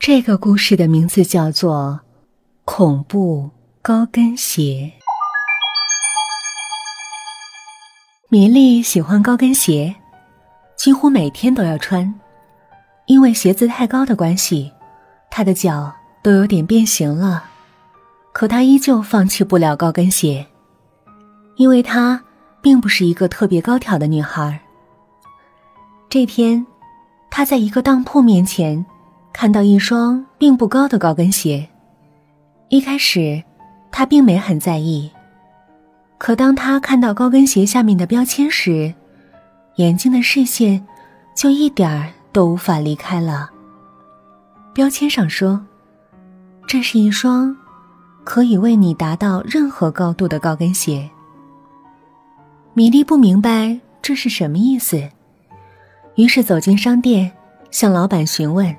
这个故事的名字叫做《恐怖高跟鞋》。米莉喜欢高跟鞋，几乎每天都要穿。因为鞋子太高的关系，她的脚都有点变形了。可她依旧放弃不了高跟鞋，因为她并不是一个特别高挑的女孩。这天，她在一个当铺面前。看到一双并不高的高跟鞋，一开始他并没很在意。可当他看到高跟鞋下面的标签时，眼睛的视线就一点儿都无法离开了。标签上说：“这是一双可以为你达到任何高度的高跟鞋。”米莉不明白这是什么意思，于是走进商店，向老板询问。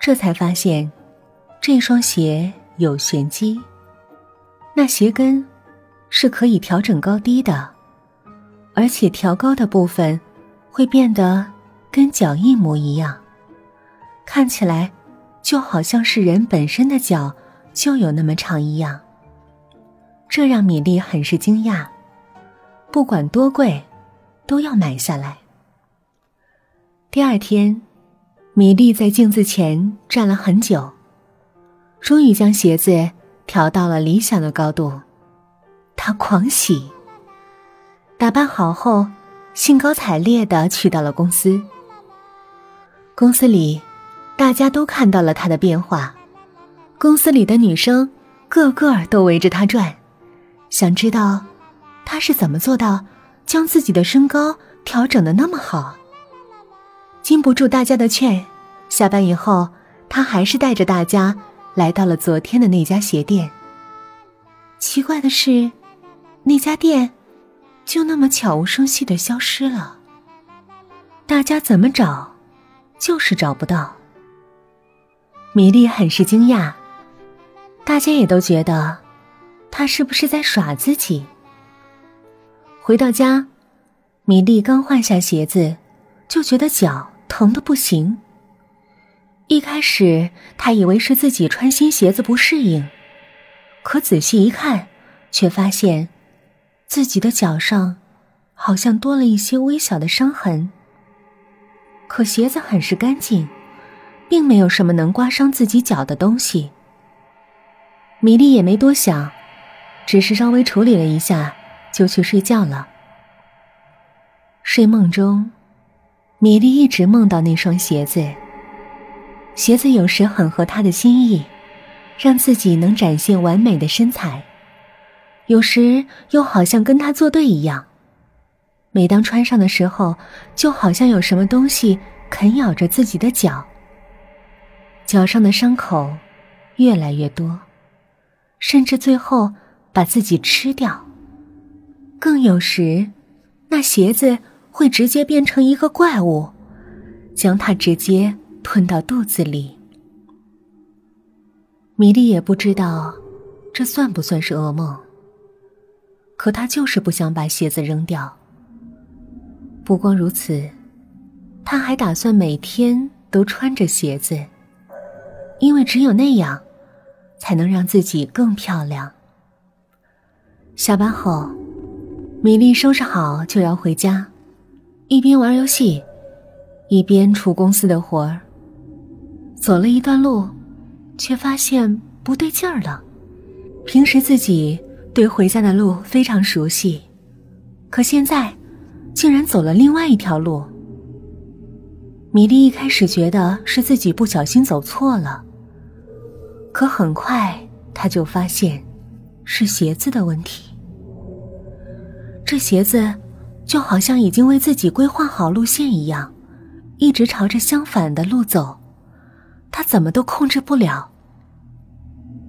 这才发现，这双鞋有玄机。那鞋跟是可以调整高低的，而且调高的部分会变得跟脚一模一样，看起来就好像是人本身的脚就有那么长一样。这让米莉很是惊讶，不管多贵，都要买下来。第二天。米莉在镜子前站了很久，终于将鞋子调到了理想的高度。她狂喜，打扮好后，兴高采烈的去到了公司。公司里，大家都看到了她的变化。公司里的女生个个都围着她转，想知道她是怎么做到将自己的身高调整的那么好。经不住大家的劝，下班以后，他还是带着大家来到了昨天的那家鞋店。奇怪的是，那家店就那么悄无声息的消失了。大家怎么找，就是找不到。米莉很是惊讶，大家也都觉得他是不是在耍自己。回到家，米莉刚换下鞋子，就觉得脚。疼的不行。一开始，他以为是自己穿新鞋子不适应，可仔细一看，却发现自己的脚上好像多了一些微小的伤痕。可鞋子很是干净，并没有什么能刮伤自己脚的东西。米莉也没多想，只是稍微处理了一下，就去睡觉了。睡梦中。米莉一直梦到那双鞋子。鞋子有时很合她的心意，让自己能展现完美的身材；有时又好像跟她作对一样。每当穿上的时候，就好像有什么东西啃咬着自己的脚。脚上的伤口越来越多，甚至最后把自己吃掉。更有时，那鞋子。会直接变成一个怪物，将它直接吞到肚子里。米莉也不知道这算不算是噩梦，可她就是不想把鞋子扔掉。不光如此，她还打算每天都穿着鞋子，因为只有那样，才能让自己更漂亮。下班后，米莉收拾好就要回家。一边玩游戏，一边出公司的活儿。走了一段路，却发现不对劲儿了。平时自己对回家的路非常熟悉，可现在竟然走了另外一条路。米莉一开始觉得是自己不小心走错了，可很快她就发现是鞋子的问题。这鞋子。就好像已经为自己规划好路线一样，一直朝着相反的路走，他怎么都控制不了。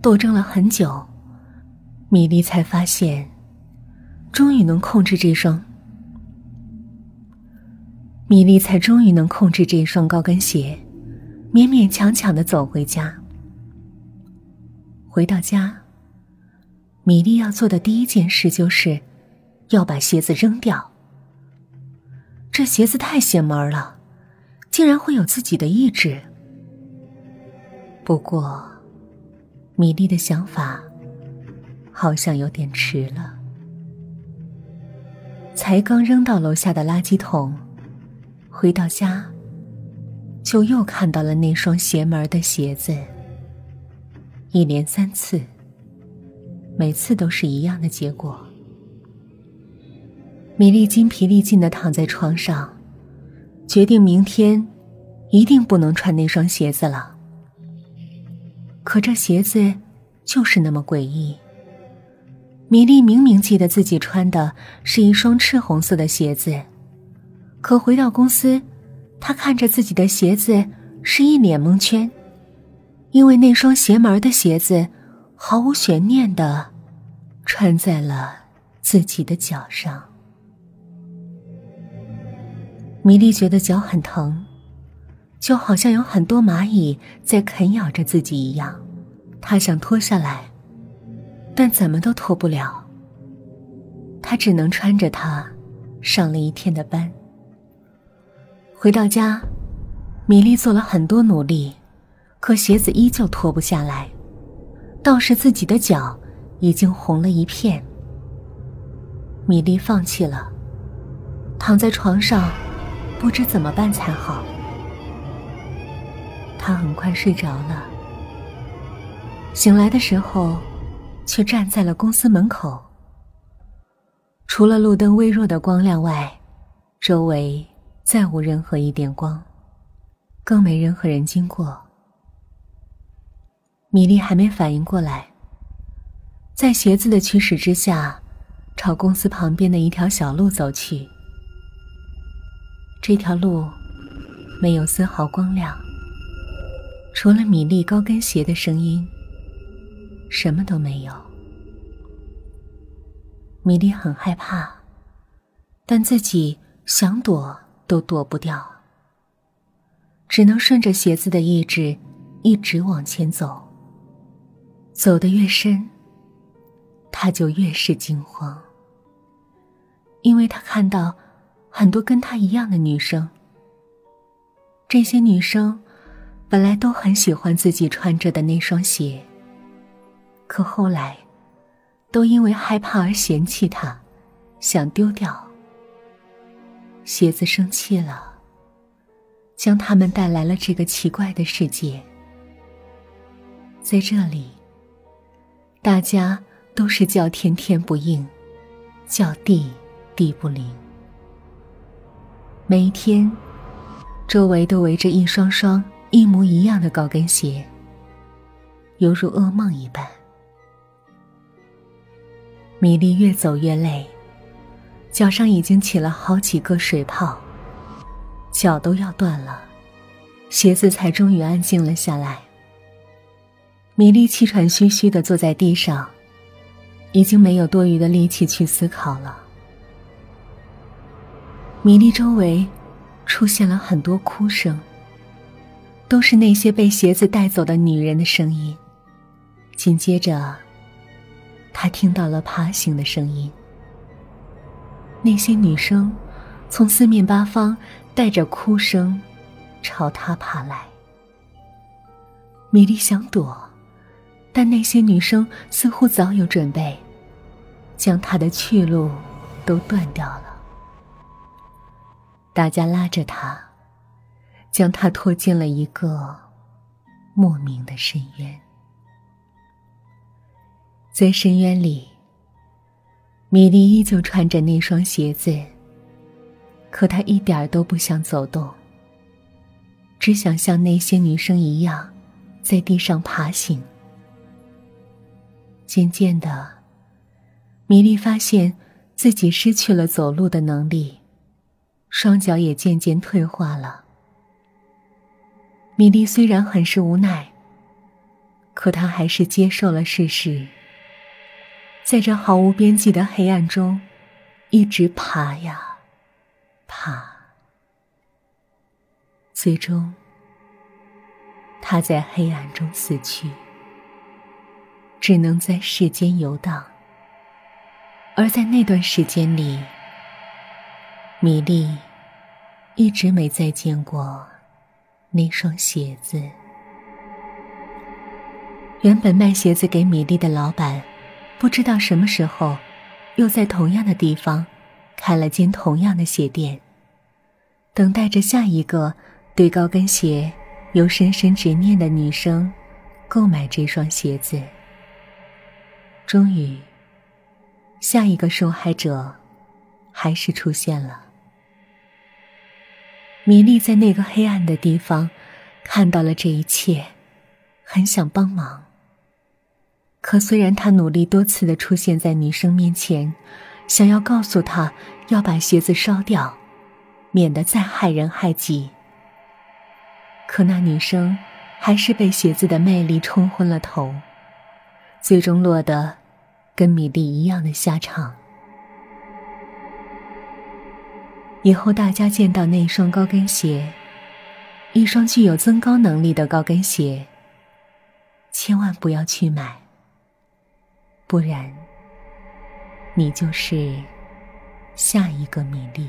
斗争了很久，米莉才发现，终于能控制这双。米莉才终于能控制这双高跟鞋，勉勉强强的走回家。回到家，米莉要做的第一件事就是，要把鞋子扔掉。这鞋子太邪门了，竟然会有自己的意志。不过，米莉的想法好像有点迟了。才刚扔到楼下的垃圾桶，回到家，就又看到了那双邪门的鞋子。一连三次，每次都是一样的结果。米莉精疲力尽的躺在床上，决定明天一定不能穿那双鞋子了。可这鞋子就是那么诡异。米莉明明记得自己穿的是一双赤红色的鞋子，可回到公司，她看着自己的鞋子是一脸蒙圈，因为那双邪门的鞋子毫无悬念的穿在了自己的脚上。米莉觉得脚很疼，就好像有很多蚂蚁在啃咬着自己一样，她想脱下来。但怎么都脱不了。他只能穿着它，上了一天的班。回到家，米莉做了很多努力，可鞋子依旧脱不下来，倒是自己的脚已经红了一片。米莉放弃了，躺在床上，不知怎么办才好。他很快睡着了，醒来的时候。却站在了公司门口。除了路灯微弱的光亮外，周围再无任何一点光，更没任何人经过。米莉还没反应过来，在鞋子的驱使之下，朝公司旁边的一条小路走去。这条路没有丝毫光亮，除了米莉高跟鞋的声音。什么都没有。米莉很害怕，但自己想躲都躲不掉，只能顺着鞋子的意志一直往前走。走得越深，他就越是惊慌，因为他看到很多跟他一样的女生。这些女生本来都很喜欢自己穿着的那双鞋。可后来，都因为害怕而嫌弃它，想丢掉。鞋子生气了，将他们带来了这个奇怪的世界。在这里，大家都是叫天天不应，叫地地不灵。每一天，周围都围着一双双一模一样的高跟鞋，犹如噩梦一般。米莉越走越累，脚上已经起了好几个水泡，脚都要断了，鞋子才终于安静了下来。米莉气喘吁吁的坐在地上，已经没有多余的力气去思考了。米莉周围出现了很多哭声，都是那些被鞋子带走的女人的声音，紧接着。他听到了爬行的声音，那些女生从四面八方带着哭声朝他爬来。米莉想躲，但那些女生似乎早有准备，将他的去路都断掉了。大家拉着他，将他拖进了一个莫名的深渊。在深渊里，米莉依旧穿着那双鞋子，可她一点儿都不想走动，只想像那些女生一样，在地上爬行。渐渐的，米莉发现自己失去了走路的能力，双脚也渐渐退化了。米莉虽然很是无奈，可她还是接受了事实。在这毫无边际的黑暗中，一直爬呀，爬。最终，他在黑暗中死去，只能在世间游荡。而在那段时间里，米莉一直没再见过那双鞋子。原本卖鞋子给米粒的老板，不知道什么时候，又在同样的地方开了间同样的鞋店，等待着下一个对高跟鞋有深深执念的女生购买这双鞋子。终于，下一个受害者还是出现了。米莉在那个黑暗的地方看到了这一切，很想帮忙。可虽然他努力多次的出现在女生面前，想要告诉她要把鞋子烧掉，免得再害人害己，可那女生还是被鞋子的魅力冲昏了头，最终落得跟米莉一样的下场。以后大家见到那双高跟鞋，一双具有增高能力的高跟鞋，千万不要去买，不然，你就是下一个米粒。